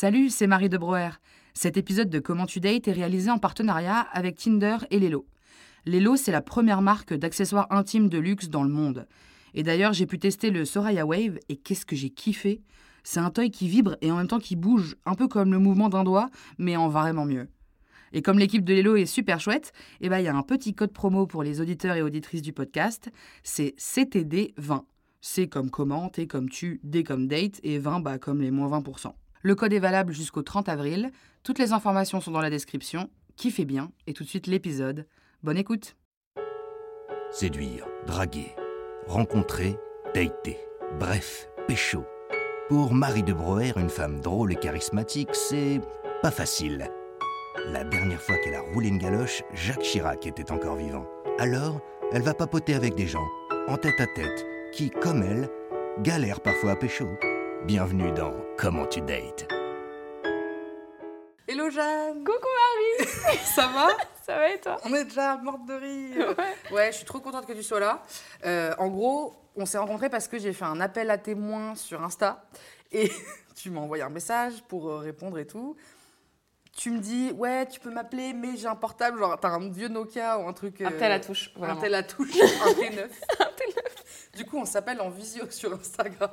Salut, c'est Marie de Broer. Cet épisode de Comment tu dates est réalisé en partenariat avec Tinder et Lelo. Lelo, c'est la première marque d'accessoires intimes de luxe dans le monde. Et d'ailleurs, j'ai pu tester le Soraya Wave et qu'est-ce que j'ai kiffé C'est un toy qui vibre et en même temps qui bouge, un peu comme le mouvement d'un doigt, mais en vraiment mieux. Et comme l'équipe de Lelo est super chouette, eh ben, il y a un petit code promo pour les auditeurs et auditrices du podcast. C'est CTD20. C comme comment, T comme tu, D comme date et 20 bah, comme les moins 20%. Le code est valable jusqu'au 30 avril. Toutes les informations sont dans la description. Kiffez bien et tout de suite l'épisode. Bonne écoute. Séduire, draguer, rencontrer, dater. Bref, pécho. Pour Marie de Broer, une femme drôle et charismatique, c'est pas facile. La dernière fois qu'elle a roulé une galoche, Jacques Chirac était encore vivant. Alors, elle va papoter avec des gens, en tête à tête, qui, comme elle, galèrent parfois à pécho. Bienvenue dans Comment tu dates. Hello Jeanne Coucou Marie Ça va? Ça va et toi? On est déjà morte de rire Ouais, je suis trop contente que tu sois là. Euh, en gros, on s'est rencontrés parce que j'ai fait un appel à témoins sur Insta et tu m'as envoyé un message pour euh, répondre et tout. Tu me dis, ouais, tu peux m'appeler, mais j'ai un portable, genre t'as un vieux Nokia ou un truc. Un euh, tel à touche, Un tel à touche, un T9. Un T9. Du coup, on s'appelle en visio sur Instagram.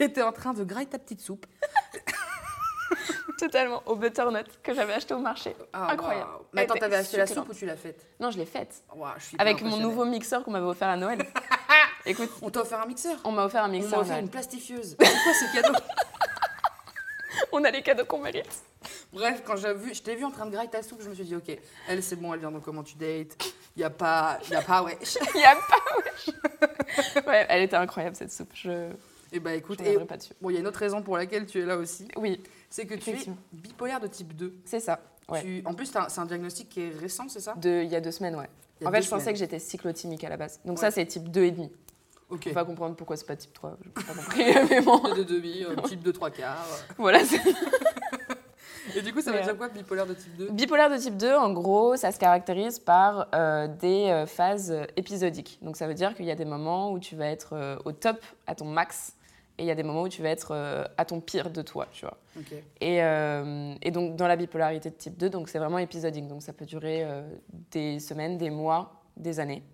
Et t'es en train de grailler ta petite soupe. Totalement, au butternut que j'avais acheté au marché. Ah, Incroyable. Mais attends, Elle t'avais était acheté la soupe ou tu l'as faite? Non, je l'ai faite. Waouh, je suis Avec mon nouveau mixeur qu'on m'avait offert à Noël. Écoute, On t'a offert un mixeur? On m'a offert un On m'a mixeur. offert Noël. une plastifieuse. C'est quoi ces cadeaux On a les cadeaux qu'on mérite. Bref, quand j'ai vu, je t'ai vu en train de grailler ta soupe, je me suis dit, ok, elle c'est bon, elle vient de comment tu dates. Il y a pas, y a pas, ouais. Il y a pas, wesh. Ouais, elle était incroyable cette soupe. Je Et bah écoute, ne et, dessus. bon, il y a une autre raison pour laquelle tu es là aussi, Oui, c'est que tu es bipolaire de type 2. c'est ça. Ouais. Tu- en plus, c'est un, diagnostic qui est récent, c'est ça? De, il y a deux semaines, ouais. En fait, je pensais que j'étais cyclotimique à la base. Donc Ouais. ça, c'est type 2,5. Ok. On va comprendre pourquoi c'est pas type 3. Je pas compris, mais bon. De demi, euh, type 2, 3 quarts. Voilà, c'est Et du coup, ça veut dire quoi, bipolaire de type 2 Bipolaire de type 2, en gros, ça se caractérise par euh, des euh, phases épisodiques. Donc ça veut dire qu'il y a des moments où tu vas être euh, au top, à ton max, et il y a des moments où tu vas être euh, à ton pire de toi, tu vois. Et, euh, et donc dans la bipolarité de type 2, donc c'est vraiment épisodique. Donc ça peut durer euh, des semaines, des mois, des années.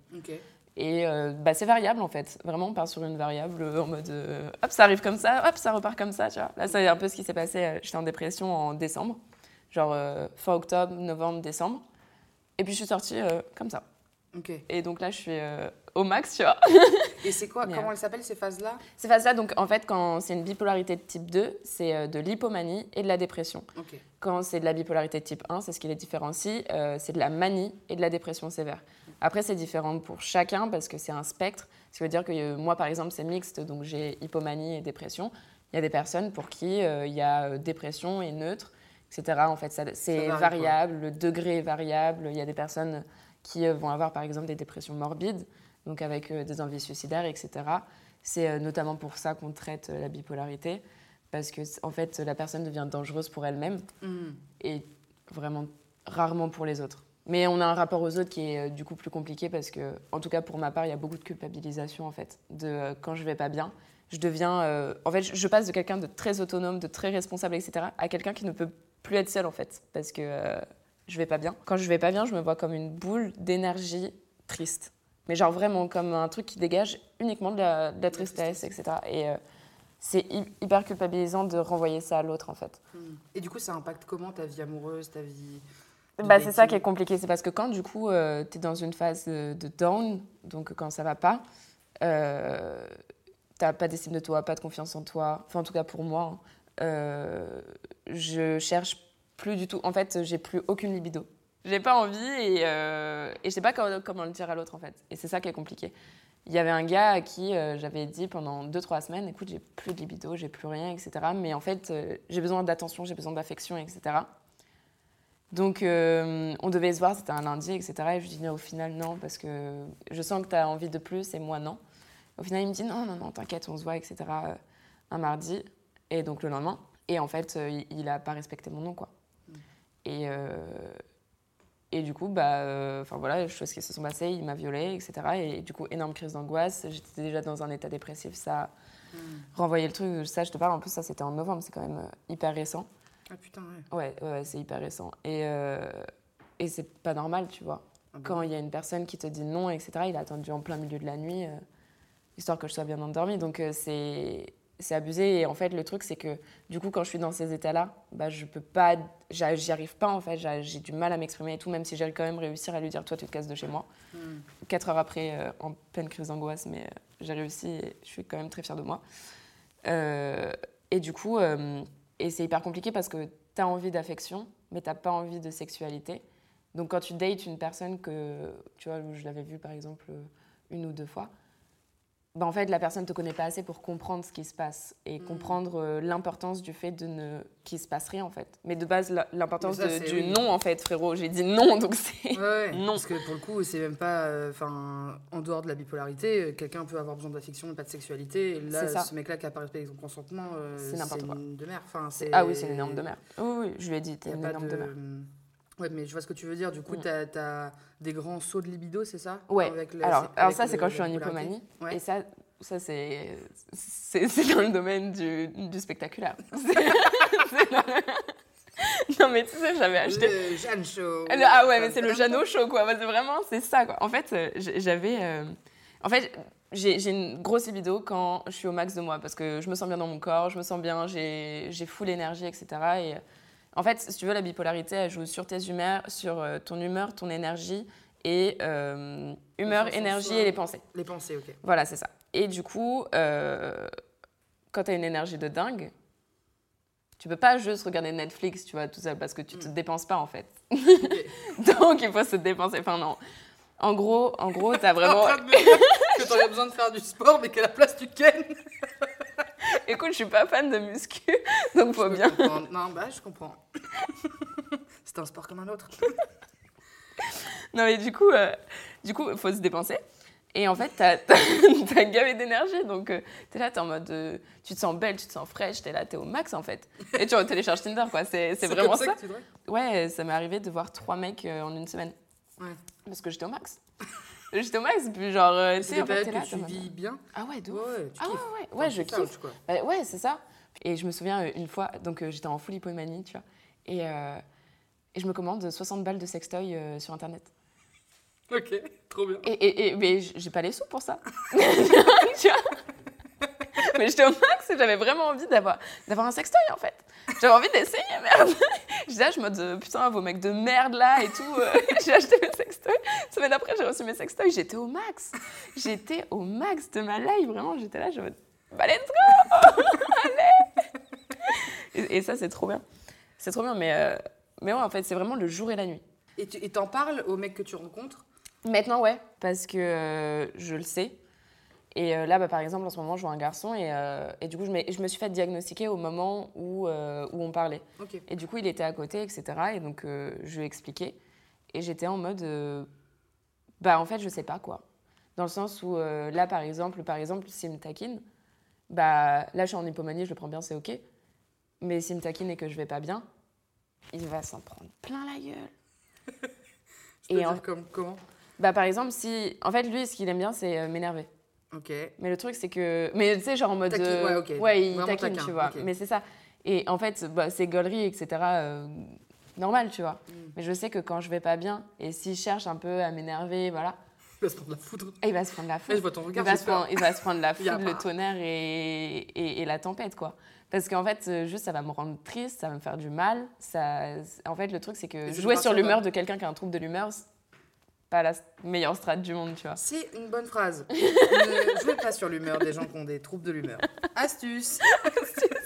Et bah, c'est variable en fait. Vraiment, on part sur une variable en mode hop, ça arrive comme ça, hop, ça repart comme ça. Tu vois. Là, c'est un peu ce qui s'est passé. J'étais en dépression en décembre, genre fin octobre, novembre, décembre. Et puis je suis sortie comme ça. Et donc là, je suis au max, tu vois. Et c'est quoi Mais, Comment euh, elles s'appellent ces phases-là pas ça. Donc en fait, quand c'est une bipolarité de type 2, c'est euh, de l'hypomanie et de la dépression. Quand c'est de la bipolarité de type 1, c'est ce qui les différencie, euh, c'est de la manie et de la dépression sévère. Après, c'est différent pour chacun parce que c'est un spectre. Ce qui veut dire que euh, moi, par exemple, c'est mixte, donc j'ai hypomanie et dépression. Il y a des personnes pour qui euh, il y a dépression et neutre, etc. En fait, c'est varie, variable, le degré est variable. Il y a des personnes qui vont avoir, par exemple, des dépressions morbides, donc avec euh, des envies suicidaires, etc. C'est euh, notamment pour ça qu'on traite euh, la bipolarité, parce que en fait, la personne devient dangereuse pour elle-même Hmm. et vraiment rarement pour les autres. Mais on a un rapport aux autres qui est du coup plus compliqué parce que, en tout cas pour ma part, il y a beaucoup de culpabilisation en fait. De euh, quand je vais pas bien, je deviens. euh, en fait, je je passe de quelqu'un de très autonome, de très responsable, etc., à quelqu'un qui ne peut plus être seul en fait parce que euh, je vais pas bien. Quand je vais pas bien, je me vois comme une boule d'énergie triste. Mais genre vraiment comme un truc qui dégage uniquement de la, de la tristesse, etc. Et euh, c'est hy- hyper culpabilisant de renvoyer ça à l'autre en fait. Et du coup, ça impacte comment ta vie amoureuse, ta vie Bah, c'est ça qui est compliqué, c'est parce que quand du coup tu es dans une phase de, de down, donc quand ça va pas, euh, t'as pas d'estime de toi, pas de confiance en toi, enfin en tout cas pour moi, hein, euh, je cherche plus du tout, en fait j'ai plus aucune libido. J'ai pas envie et, euh, et je sais pas comment, comment le dire à l'autre en fait, et c'est ça qui est compliqué. Il y avait un gars à qui euh, j'avais dit pendant 2-3 semaines, écoute j'ai plus de libido, j'ai plus rien, etc. Mais en fait euh, j'ai besoin d'attention, j'ai besoin d'affection, etc. Donc, euh, on devait se voir, c'était un lundi, etc. Et je lui dis, non, au final, non, parce que je sens que tu as envie de plus et moi, non. Au final, il me dit, non, non, non, t'inquiète, on se voit, etc. Un mardi, et donc le lendemain. Et en fait, il- il n'a pas respecté mon nom, quoi. Et, euh, et du coup, bah, euh, enfin voilà, les choses qui se sont passées, il m'a violée, etc. Et du coup, énorme crise d'angoisse. J'étais déjà dans un état dépressif, ça a renvoyé le truc. Ça, je te parle, en plus, ça, c'était en novembre, c'est quand même euh, hyper récent. Ah putain, ouais. Ouais, ouais, ouais, c'est hyper récent. Et, euh, et c'est pas normal, tu vois. Ah bah Quand il y a une personne qui te dit non, etc., il a attendu en plein milieu de la nuit, euh, histoire que je sois bien endormie. Donc euh, c'est c'est abusé. Et en fait, le truc, c'est que du coup, quand je suis dans ces états-là, bah, je peux pas, j'y arrive pas en fait. J'a- J'ai du mal à m'exprimer et tout, même si j'ai quand même réussi à lui dire Toi, tu te casses de chez moi. Hmm. Quatre heures après, euh, en pleine crise d'angoisse, mais euh, j'ai réussi et je suis quand même très fière de moi. Euh, et du coup, et c'est hyper compliqué parce que tu as envie d'affection, mais tu pas envie de sexualité. Donc quand tu dates une personne que, tu vois, je l'avais vue par exemple une ou deux fois, bah en fait la personne ne te connaît pas assez pour comprendre ce qui se passe et Mm. comprendre euh, l'importance du fait de ne qu'il se passe rien en fait. Mais de base l'importance du oui. non en fait frérot, j'ai dit non donc c'est Ouais, ouais. Non. Parce que pour le coup, c'est même pas. euh, Enfin, en dehors de la bipolarité, euh, quelqu'un peut avoir besoin d'affection mais pas de sexualité. Et là, ça. ce mec-là qui a pas respecté son consentement, euh, C'est n'importe quoi. une de merde. Enfin, ah oui c'est une énorme de mer. Oui oui je lui ai dit t'es une énorme de. de mer. Ouais, mais je vois ce que tu veux dire. Du coup, Mm. t'as as des grands sauts de libido, c'est ça? Ouais. Avec le- alors, alors avec ça, c'est quand je suis en hypomanie. Ouais. Et ça, ça c'est dans le domaine du, du spectaculaire. C'est- c'est dans le- Non, mais tu sais, j'avais acheté. Le Jeanne Show. Le- Ah ouais, mais c'est le Jeannot Show, quoi. C'est vraiment, c'est ça, quoi. En fait, euh, j'avais. euh, En fait, j'ai j'ai une grosse libido quand je suis au max de moi parce que je me sens bien dans mon corps, je me sens bien, j'ai j'ai full énergie, etc. Et en fait, si tu veux, la bipolarité, elle joue sur tes humeurs, sur euh, ton humeur, ton énergie et euh, humeur, énergie et les pensées. Les pensées, ok. Voilà, c'est ça. Et du coup, euh, quand tu as une énergie de dingue, tu peux pas juste regarder Netflix, tu vois, tout ça, parce que tu te dépenses pas, en fait. Donc, il faut se dépenser. Enfin, non. En gros, en gros, t'as En vraiment... train de me dire que t'aurais besoin de faire du sport, mais qu'à la place tu ken. Écoute, je suis pas fan de muscu, donc faut bien... Non, bah, je comprends. C'est un sport comme un autre. Non, mais du coup, euh, du coup, faut se dépenser. Et en fait, t'as t'as- t'as gavé d'énergie, donc euh, t'es là, t'es en mode, euh, tu te sens belle, tu te sens fraîche, t'es là, t'es au max en fait. Et tu télécharges Tinder, quoi. C'est vraiment comme ça. que tu Ouais, ça m'est arrivé de voir trois mecs euh, en une semaine. Ouais. Parce que j'étais au max. Au max, puis genre, euh, C'est des périodes que tu vis bien. Ah ouais, de Ouais, ouf. ouais, tu Ah ouais, kiffes. ouais, je kiffe. quoi. Bah ouais, c'est ça. Et je me souviens euh, une fois, donc euh, j'étais en full hypomanie, tu vois, et, euh, et je me commande 60 balles de sextoy sur internet. Ok, trop bien. Et, et, et- mais j'ai pas les sous pour ça. tu vois mais j'étais au max et j'avais vraiment envie d'avoir, d'avoir un sextoy en fait. J'avais envie d'essayer, merde. J'étais là, je me mode, putain, vos mecs de merde là et tout. euh, j'ai acheté mes sextoys. Semaine après, j'ai reçu mes sextoys. J'étais au max. J'étais au max de ma life, vraiment. J'étais là, je me bah let's go Allez et, et ça, c'est trop bien. C'est trop bien, mais, euh, mais ouais, en fait, c'est vraiment le jour et la nuit. Et tu et t'en parles aux mecs que tu rencontres? Maintenant, ouais, parce que euh, je le sais. Et euh, là, bah, par exemple, en ce moment, je vois un garçon et, euh, et du coup, je, me suis fait diagnostiquer au moment où, euh, où on parlait. Et du coup, il était à côté, etc. Et donc, euh, je lui ai expliqué. Et j'étais en mode, bah, en fait, je sais pas quoi. Dans le sens où, là, par exemple, par exemple, s'il me taquine, bah, là, je suis en hypomanie, je le prends bien, c'est OK. Mais s'il me taquine et que je vais pas bien, il va s'en prendre plein la gueule. Et en- comme, comment? Bah, par exemple, si. En fait, lui, ce qu'il aime bien, c'est m'énerver. Ok. Mais le truc, c'est que. Mais tu sais, genre en mode. Taquine, euh, ouais, ok. il Vraiment taquine, taquin, tu vois. ok. Mais c'est ça. Et en fait, bah, c'est gaulerie, etc. euh, normal, tu vois. Mm. Mais je sais que quand je vais pas bien, et s'il cherche un peu à m'énerver, voilà, Il va se prendre la foudre. il va se prendre la je foudre. vois ton Il va, j'ai se peur. prendre, il va se prendre la Il y a foudre, le pas- tonnerre et, et, et la tempête, quoi. Parce qu'en fait, euh, juste, ça va me rendre triste, ça va me faire du mal. Ça... En fait, le truc, c'est que Et ça jouer sur rassure l'humeur de quelqu'un qui a un trouble de l'humeur, pas la meilleure strate du monde, tu vois. C'est une bonne phrase. ne jouez pas sur l'humeur des gens qui ont des troubles de l'humeur. Astuce.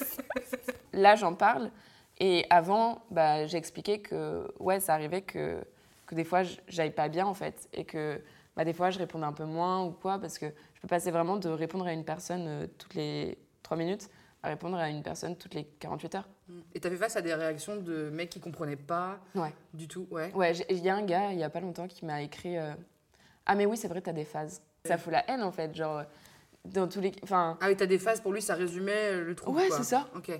là j'en parle et avant bah, j'ai expliqué que ouais ça arrivait que, que des fois j'aille pas bien en fait et que bah, des fois je répondais un peu moins ou quoi parce que je peux passer vraiment de répondre à une personne euh, toutes les 3 minutes à répondre à une personne toutes les 48 heures. Et t'avais face à des réactions de mecs qui comprenaient pas Ouais. du tout. Ouais. Ouais, il y a un gars il y a pas longtemps qui m'a écrit euh, Ah mais oui c'est vrai t'as des phases. Ça fout la haine en fait genre dans tous les enfin Ah oui, t'as des phases, pour lui, ça résumait le trouble. Ouais, c'est ça. Ok.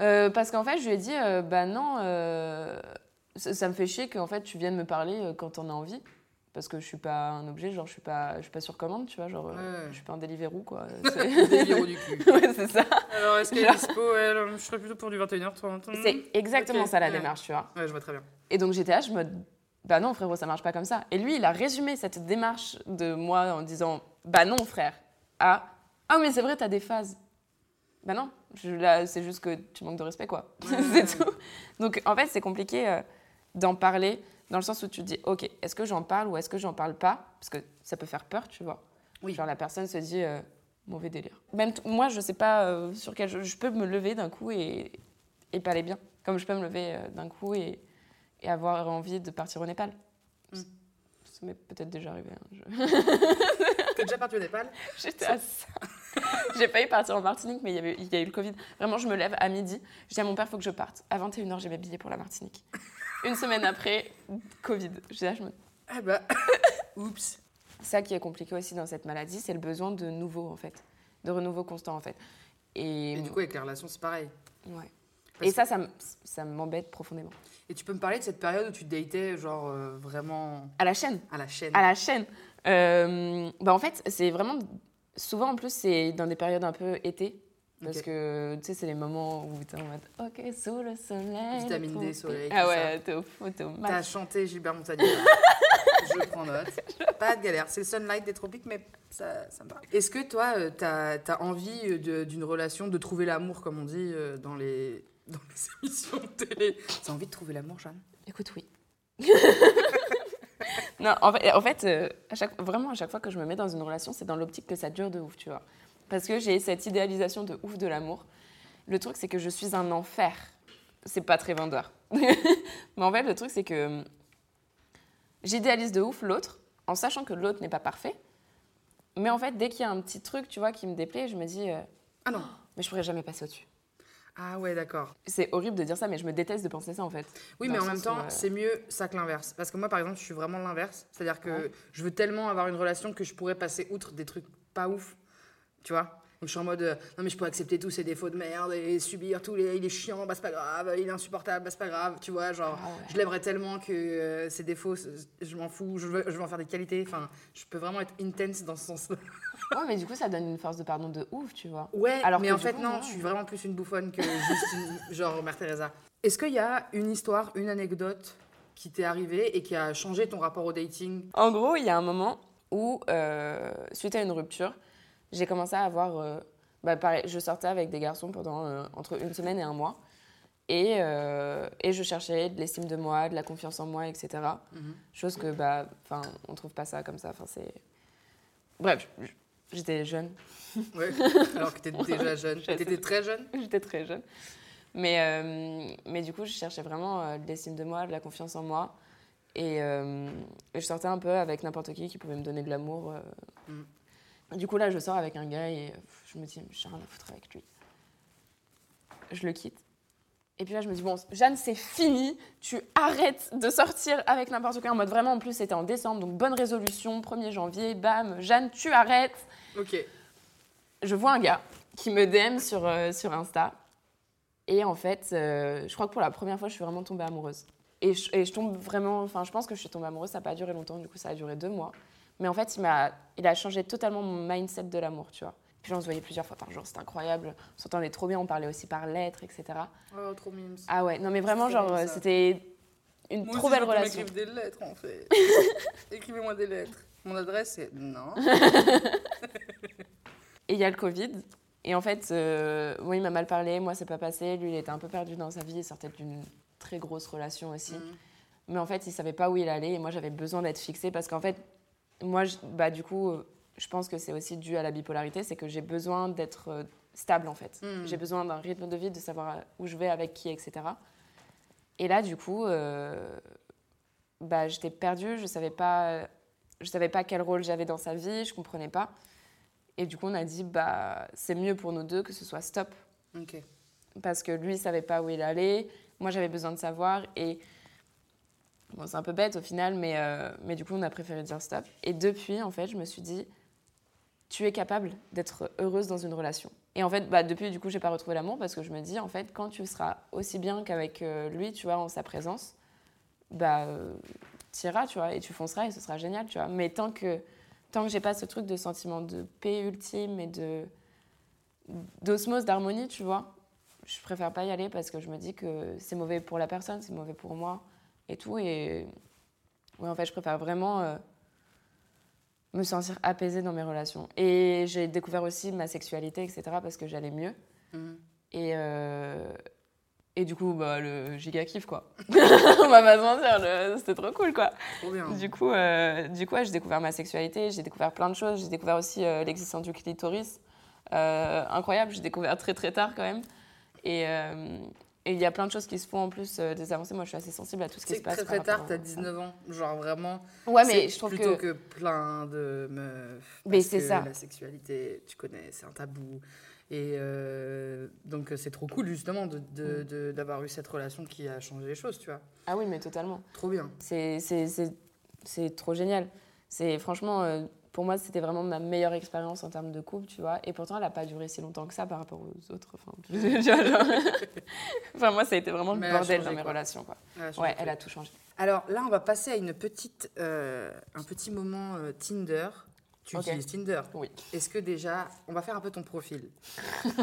Euh, parce qu'en fait, je lui ai dit, euh, bah non, euh, ça, ça me fait chier qu'en fait tu viennes me parler euh, quand t'en as envie. Parce que je suis pas un objet, genre je suis pas, je suis pas sur commande, tu vois, genre euh, Ouais. je suis pas un Deliveroo quoi. Viraux du cul. ouais, c'est ça. Alors, est-ce qu'elle est dispo Ouais, alors, je serais plutôt pour du 21h30. C'est exactement ça la ouais. démarche, tu vois. Ouais, je vois très bien. Et donc j'étais là, je me bah non frérot, ça marche pas comme ça. Et lui, il a résumé cette démarche de moi en disant bah non frère, à ah mais c'est vrai, t'as des phases. Bah non, je- là c'est juste que tu manques de respect quoi. c'est tout. Donc en fait, c'est compliqué euh, d'en parler dans le sens où tu te dis ok, est-ce que j'en parle ou est-ce que j'en parle pas? Parce que ça peut faire peur, tu vois. Oui. Genre la personne se dit euh, mauvais délire. Même moi, je sais pas euh, sur quel je, je peux me lever d'un coup et et pas aller bien. Comme je peux me lever euh, d'un coup et et avoir envie de partir au Népal. Mm. Ça m'est peut-être déjà arrivé. hein, je- T'es déjà parti au Népal? J'étais à ça. j'ai failli partir en Martinique, mais il y, avait, il y a eu le Covid. Vraiment, je me lève à midi. Je dis à mon père, il faut que je parte. À 21h, j'ai mes billets pour la Martinique. Une semaine après, Covid. Je dis, ah, je me- Ah bah, oups. Ça qui est compliqué aussi dans cette maladie, c'est le besoin de nouveau, en fait. De renouveau constant, en fait. Et, Et du coup, avec les relations, c'est pareil. ouais. Parce Et ça, ça m'embête profondément. Et tu peux me parler de cette période où tu datais, genre, euh, vraiment À la chaîne. à la chaîne à la chaîne. Euh, bah en fait, c'est vraiment. Souvent, en plus, c'est dans des périodes un peu été. Parce que, tu sais, c'est les moments où t'es en mode Ok, sous le soleil. Vitamine D, soleil, Ah ouais, t'es au fou, t'es au T'as chanté Gilbert Montagnier. je prends note. Pas de galère. C'est le sunlight des tropiques, mais ça, ça me parle. Est-ce que toi, euh, t'as as envie euh, d'une relation, de trouver l'amour, comme on dit euh, dans les, dans les émissions de télé? T'as envie de trouver l'amour, Jeanne? Écoute, oui. non, en fait, en fait euh, à chaque, vraiment, à chaque fois que je me mets dans une relation, c'est dans l'optique que ça dure de ouf, tu vois. Parce que j'ai cette idéalisation de ouf de l'amour. Le truc, c'est que je suis un enfer. C'est pas très vendeur. Mais en fait, le truc, c'est que hum, j'idéalise de ouf l'autre, en sachant que l'autre n'est pas parfait. Mais en fait, dès qu'il y a un petit truc, tu vois, qui me déplaît, je me dis, euh, Ah non. mais je pourrais jamais passer au-dessus. Ah ouais, d'accord. C'est horrible de dire ça, mais je me déteste de penser ça, en fait. Oui, Dans mais en même temps, euh, c'est mieux ça que l'inverse. Parce que moi, par exemple, je suis vraiment l'inverse. C'est-à-dire que Ouais. je veux tellement avoir une relation que je pourrais passer outre des trucs pas ouf. Tu vois Donc je suis en mode, euh, non mais je peux accepter tous ses défauts de merde et subir tous les... Il est chiant, bah c'est pas grave, il est insupportable, bah c'est pas grave, tu vois, genre... Ah ouais. Je l'aimerais tellement que euh, ses défauts, je m'en fous, je veux, je veux en faire des qualités. Enfin, je peux vraiment être intense dans ce sens-là. Ouais, mais du coup, ça donne une force de pardon de ouf, tu vois. Ouais, Alors mais en fait, coup, non, je suis vraiment plus une bouffonne que juste une, genre Mère Teresa. Est-ce qu'il y a une histoire, une anecdote qui t'est arrivée et qui a changé ton rapport au dating? En gros, il y a un moment où, euh, suite à une rupture, j'ai commencé à avoir. euh, bah, pareil, je sortais avec des garçons pendant euh, entre une semaine et un mois. Et, euh, et je cherchais de l'estime de moi, de la confiance en moi, etc. Mhm. Chose que, bah, enfin, on trouve pas ça comme ça. C'est. Bref, j'étais jeune. Ouais, alors que t'étais déjà jeune. Je sais. T'étais très jeune J'étais très jeune. Mais, mais du coup, je cherchais vraiment de l'estime de moi, de la confiance en moi. Et, et je sortais un peu avec n'importe qui qui pouvait me donner de l'amour. Mm. Du coup, là, je sors avec un gars et je me dis, j'ai rien à foutre avec lui. Je le quitte. Et puis là, je me dis, bon, Jeanne, c'est fini. Tu arrêtes de sortir avec n'importe qui. En mode vraiment, en plus, c'était en décembre. Donc, bonne résolution, 1er janvier, bam. Jeanne, tu arrêtes Ok. je vois un gars qui me DM sur, euh, sur Insta. Et en fait, euh, je crois que pour la première fois, je suis vraiment tombée amoureuse. Et je, et je tombe vraiment, enfin, je pense que je suis tombée amoureuse, ça n'a pas duré longtemps, du coup, ça a duré deux mois. Mais en fait, il, m'a, il a changé totalement mon mindset de l'amour, tu vois. Puis on se voyait plusieurs fois par jour, c'était incroyable. On s'entendait trop bien, on parlait aussi par lettres, etc. Oh, trop mimes. Ah ouais, non mais vraiment, genre, c'était une trop belle relation. des lettres, en fait. Écrivez-moi des lettres. Mon adresse, c'est... Non. Et il y a le Covid. Et en fait, euh, moi, il m'a mal parlé, moi, c'est pas passé. Lui, il était un peu perdu dans sa vie, il sortait d'une très grosse relation aussi. Mhm. Mais en fait, il savait pas où il allait et moi, j'avais besoin d'être fixée parce qu'en fait, moi, je- bah, du coup, je pense que c'est aussi dû à la bipolarité, c'est que j'ai besoin d'être euh, stable en fait. Mhm. J'ai besoin d'un rythme de vie, de savoir où je vais, avec qui, etc. Et là, du coup, euh, bah, j'étais perdue, je savais pas, je savais pas quel rôle j'avais dans sa vie, je comprenais pas. Et du coup, on a dit, bah, c'est mieux pour nous deux que ce soit stop parce que lui savait pas où il allait, moi j'avais besoin de savoir et bon c'est un peu bête au final mais, euh, mais du coup on a préféré dire stop. Et depuis en fait je me suis dit tu es capable d'être heureuse dans une relation. Et en fait bah, depuis du coup j'ai pas retrouvé l'amour parce que je me dis en fait quand tu seras aussi bien qu'avec euh, lui tu vois en sa présence bah euh, tu iras, tu vois, et tu fonceras et ce sera génial, tu vois. Mais tant que, tant que j'ai pas ce truc de sentiment de paix ultime et de d'osmose, d'harmonie, tu vois, je préfère pas y aller parce que je me dis que c'est mauvais pour la personne, c'est mauvais pour moi et tout. Et ouais, en fait, je préfère vraiment euh, me sentir apaisée dans mes relations. Et j'ai découvert aussi ma sexualité, etc., parce que j'allais mieux. Mhm. Et, euh, et du coup, bah, le giga kiff, quoi. On va pas se mentir, le- c'était trop cool, quoi. Trop bien. Du coup, euh, du coup ouais, j'ai découvert ma sexualité, j'ai découvert plein de choses, j'ai découvert aussi l'existence du clitoris. Incroyable, j'ai découvert très très tard quand même. Et et il y a plein de choses qui se font en plus euh, des avancées. Moi, je suis assez sensible à tout ce qui C'est se passe. très par très tard, t'as à- 19 ans. Genre vraiment. Ouais, mais c'est je trouve plutôt que... que... plein de meufs. Mais c'est ça. La sexualité, tu connais, c'est un tabou. Et euh, donc c'est trop cool justement Mm. d'avoir eu cette relation qui a changé les choses, tu vois. Ah oui, mais totalement. Trop bien. C'est- C'est c'est- c'est trop génial. C'est franchement, euh, pour moi, c'était vraiment ma meilleure expérience en termes de couple, tu vois. Et pourtant, elle n'a pas duré si longtemps que ça par rapport aux autres. Enfin, tu vois, genre- enfin, moi, ça a été vraiment Mais le elle bordel changé, dans mes quoi. relations, quoi. Je Ouais, elle a tout changé. Alors là, on va passer à une petite, euh, un petit moment euh, Tinder. Tu Ok. utilises Tinder Oui. Est-ce que déjà, on va faire un peu ton profil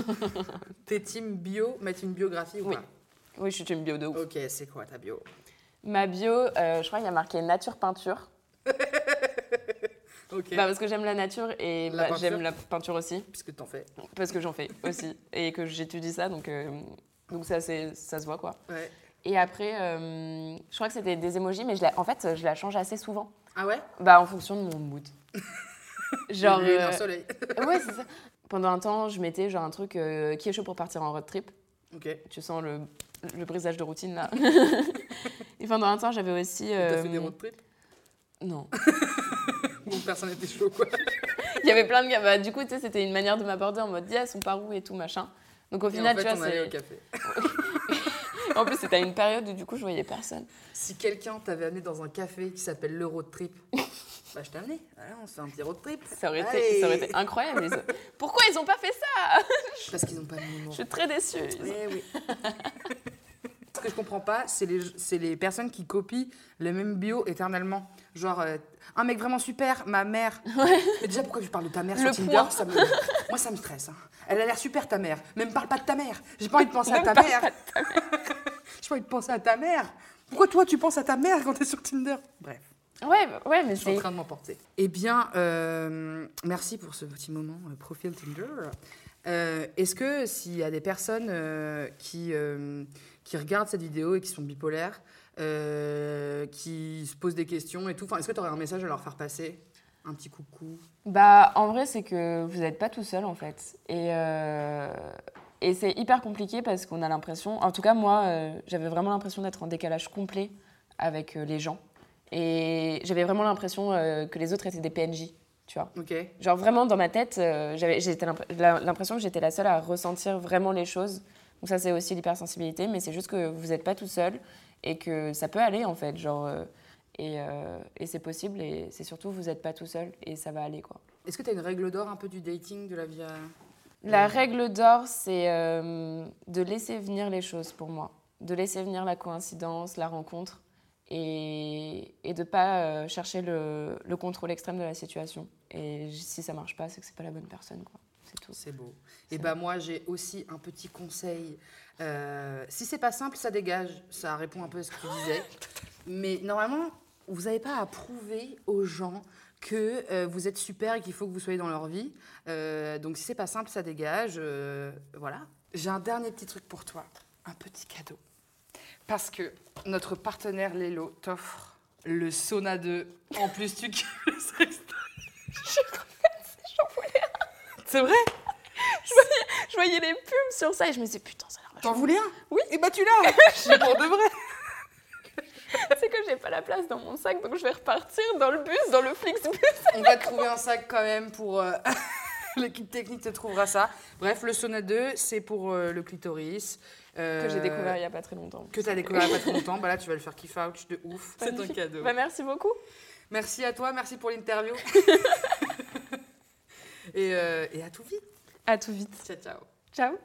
T'es team bio, mettre une biographie ou Oui. pas? Oui, je suis une bio de ouf. Ok, c'est quoi ta bio? Ma bio, euh, je crois qu'il y a marqué nature peinture. Bah, parce que j'aime la nature et bah, j'aime la peinture aussi. Puisque t'en fais. Parce que j'en fais aussi. et que j'étudie ça, donc, euh, donc ça, ça se voit, quoi. Ouais. Et après, euh, je crois que c'était des emojis, mais je la- en fait, je la change assez souvent. Ah ouais? Bah, en fonction de mon mood. genre. Une lune, euh, soleil. ouais, c'est ça. Pendant un temps, je mettais genre un truc euh, qui est chaud pour partir en road trip. Ok. Tu sens le, le brisage de routine là. Et pendant un temps, j'avais aussi. T'as fait des road trips? Non. Bon, personne n'était chaud, quoi. Il y avait plein de gars. Bah, du coup, tu sais, c'était une manière de m'aborder en mode yes, on part où et tout machin. Donc au Et final, en fait, tu on vois, allait au c'est. café. En plus, c'était à une période où du coup, je voyais personne. Si quelqu'un t'avait amené dans un café qui s'appelle le road trip, bah je t'ai amené. Voilà, on se fait un petit road trip. Ça aurait, été, ça aurait été incroyable. Ils ont- Pourquoi ils ont pas fait ça? Parce qu'ils n'ont pas mis Je suis très déçue. Ont- Eh oui. Que je comprends pas, c'est les, c'est les personnes qui copient les mêmes bios éternellement. Genre, euh, un mec vraiment super, ma mère. Mais déjà, pourquoi tu parles de ta mère Le sur Tinder point. ça me... Moi, ça me stresse. hein. Elle a l'air super, ta mère. Mais me parle pas de ta mère. J'ai pas envie de penser à Même ta mère. J'ai pas envie de penser à ta mère. Pourquoi toi, tu penses à ta mère quand t'es sur Tinder? Bref. Ouais, ouais, mais Je suis en train de m'emporter. Eh bien, euh, merci pour ce petit moment euh, profil Tinder. Euh, Est-ce que s'il y a des personnes euh, qui, euh, qui regardent cette vidéo et qui sont bipolaires, euh, qui se posent des questions et tout, enfin, est-ce que tu aurais un message à leur faire passer? Un petit coucou? Bah, en vrai, c'est que vous n'êtes pas tout seul, en fait. Et, euh, et c'est hyper compliqué parce qu'on a l'impression, en tout cas, moi, euh, j'avais vraiment l'impression d'être en décalage complet avec les gens. Et j'avais vraiment l'impression que les autres étaient des PNJ, tu vois. Ok. Genre, vraiment, dans ma tête, j'avais l'impression que j'étais la seule à ressentir vraiment les choses. Donc, ça, c'est aussi l'hypersensibilité, mais c'est juste que vous n'êtes pas tout seul et que ça peut aller, en fait. Genre. euh, et, euh, et c'est possible, et c'est surtout, vous n'êtes pas tout seul, et ça va aller, quoi. Est-ce que tu as une règle d'or un peu du dating, de la vie à... La règle d'or, c'est euh, de laisser venir les choses pour moi. De laisser venir la coïncidence, la rencontre, et, et de ne pas chercher le, le contrôle extrême de la situation. Et si ça marche pas, c'est que c'est pas la bonne personne, quoi. C'est tout. C'est beau. Et bah moi j'ai aussi un petit conseil. Euh, si c'est pas simple, ça dégage. Ça répond un peu à ce que tu disais. Mais normalement, vous n'avez pas à prouver aux gens que euh, vous êtes super et qu'il faut que vous soyez dans leur vie. Euh, donc si c'est pas simple, ça dégage. Euh, voilà. J'ai un dernier petit truc pour toi. Un petit cadeau. Parce que notre partenaire Lélo t'offre le sauna 2. En plus, tu kiffes le sexe. C'est vrai Je voyais les pubs sur ça et je me disais, putain, ça a l'air T'en voulais un Oui. Et bah tu l'as C'est pour de vrai C'est que j'ai pas la place dans mon sac, donc je vais repartir dans le bus, dans le Flixbus. On va te trouver un sac quand même pour... euh, L'équipe technique te trouvera ça. Bref, le sauna 2, c'est pour euh, le clitoris. euh, Que j'ai découvert il y a pas très longtemps. Que t'as découvert il y a pas très longtemps. Bah là, tu vas le faire kiff out de ouf. C'est un cadeau. Bah, merci beaucoup. Merci à toi, merci pour l'interview. Et, euh, et à tout vite. À tout vite. Ciao, ciao. Ciao.